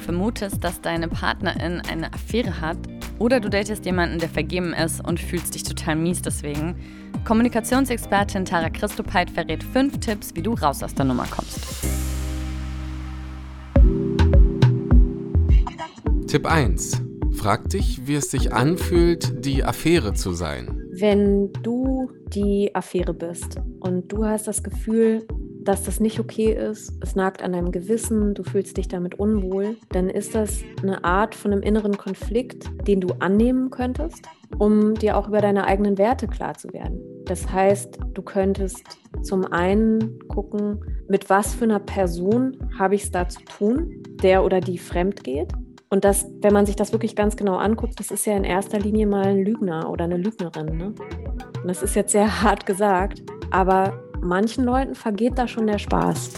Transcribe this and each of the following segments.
vermutest, dass deine Partnerin eine Affäre hat oder du datest jemanden, der vergeben ist und fühlst dich total mies deswegen, Kommunikationsexpertin Tara Christopeit verrät fünf Tipps, wie du raus aus der Nummer kommst. Tipp 1. Frag dich, wie es sich anfühlt, die Affäre zu sein. Wenn du die Affäre bist und du hast das Gefühl, dass das nicht okay ist, es nagt an deinem Gewissen, du fühlst dich damit unwohl, dann ist das eine Art von einem inneren Konflikt, den du annehmen könntest, um dir auch über deine eigenen Werte klar zu werden. Das heißt, du könntest zum einen gucken, mit was für einer Person habe ich es da zu tun, der oder die fremd geht. Und das, wenn man sich das wirklich ganz genau anguckt, das ist ja in erster Linie mal ein Lügner oder eine Lügnerin. Ne? Und das ist jetzt sehr hart gesagt, aber manchen Leuten vergeht da schon der Spaß.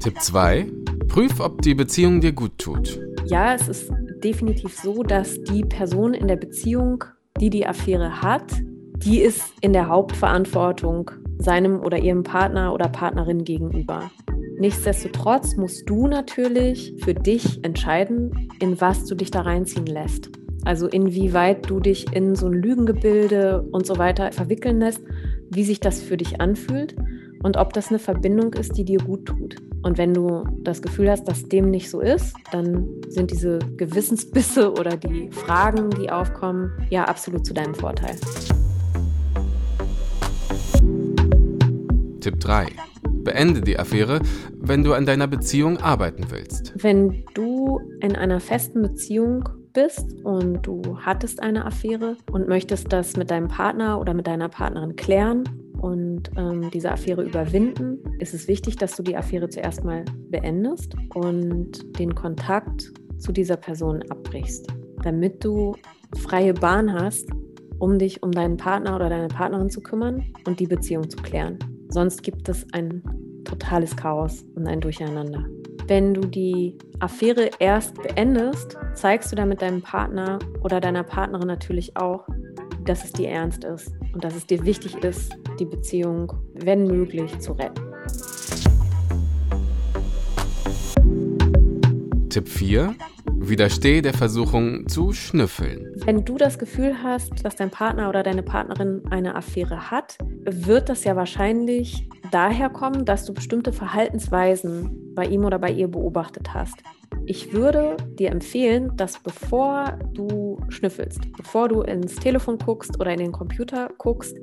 Tipp 2. Prüf, ob die Beziehung dir gut tut. Ja, es ist definitiv so, dass die Person in der Beziehung, die die Affäre hat, die ist in der Hauptverantwortung seinem oder ihrem Partner oder Partnerin gegenüber. Nichtsdestotrotz musst du natürlich für dich entscheiden, in was du dich da reinziehen lässt. Also inwieweit du dich in so ein Lügengebilde und so weiter verwickeln lässt, wie sich das für dich anfühlt und ob das eine Verbindung ist, die dir gut tut. Und wenn du das Gefühl hast, dass dem nicht so ist, dann sind diese Gewissensbisse oder die Fragen, die aufkommen, ja absolut zu deinem Vorteil. Tipp 3. Beende die Affäre, wenn du an deiner Beziehung arbeiten willst. Wenn du in einer festen Beziehung bist und du hattest eine Affäre und möchtest das mit deinem Partner oder mit deiner Partnerin klären und ähm, diese Affäre überwinden, ist es wichtig, dass du die Affäre zuerst mal beendest und den Kontakt zu dieser Person abbrichst, damit du freie Bahn hast, um dich um deinen Partner oder deine Partnerin zu kümmern und die Beziehung zu klären. Sonst gibt es ein totales Chaos und ein Durcheinander. Wenn du die Affäre erst beendest, zeigst du damit deinem Partner oder deiner Partnerin natürlich auch, dass es dir ernst ist und dass es dir wichtig ist, die Beziehung, wenn möglich, zu retten. Tipp 4. Widerstehe der Versuchung zu schnüffeln. Wenn du das Gefühl hast, dass dein Partner oder deine Partnerin eine Affäre hat, wird das ja wahrscheinlich daher kommen, dass du bestimmte Verhaltensweisen bei ihm oder bei ihr beobachtet hast. Ich würde dir empfehlen, dass bevor du schnüffelst, bevor du ins Telefon guckst oder in den Computer guckst,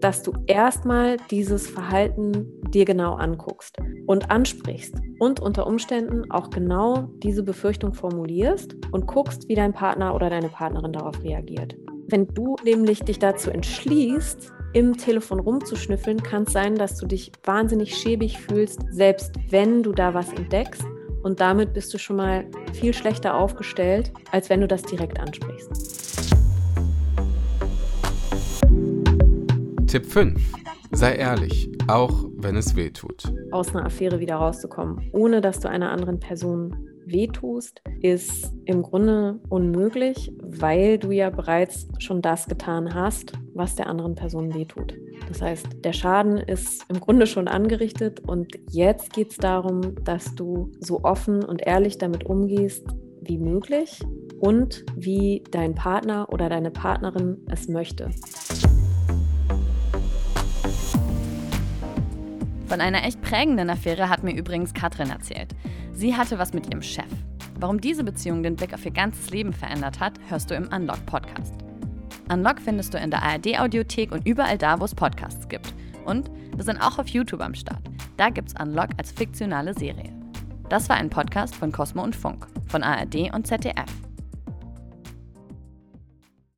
dass du erstmal dieses Verhalten dir genau anguckst und ansprichst und unter Umständen auch genau diese Befürchtung formulierst und guckst, wie dein Partner oder deine Partnerin darauf reagiert. Wenn du nämlich dich dazu entschließt, im Telefon rumzuschnüffeln, kann es sein, dass du dich wahnsinnig schäbig fühlst, selbst wenn du da was entdeckst. Und damit bist du schon mal viel schlechter aufgestellt, als wenn du das direkt ansprichst. Tipp 5. Sei ehrlich, auch wenn es weh tut. Aus einer Affäre wieder rauszukommen, ohne dass du einer anderen Person wehtust, ist im Grunde unmöglich, weil du ja bereits schon das getan hast, was der anderen Person wehtut. Das heißt, der Schaden ist im Grunde schon angerichtet und jetzt geht es darum, dass du so offen und ehrlich damit umgehst wie möglich und wie dein Partner oder deine Partnerin es möchte. Von einer echt prägenden Affäre hat mir übrigens Katrin erzählt. Sie hatte was mit ihrem Chef. Warum diese Beziehung den Blick auf ihr ganzes Leben verändert hat, hörst du im Unlock Podcast. Unlock findest du in der ARD Audiothek und überall da, wo es Podcasts gibt. Und wir sind auch auf YouTube am Start. Da gibt's Unlock als fiktionale Serie. Das war ein Podcast von Cosmo und Funk, von ARD und ZDF.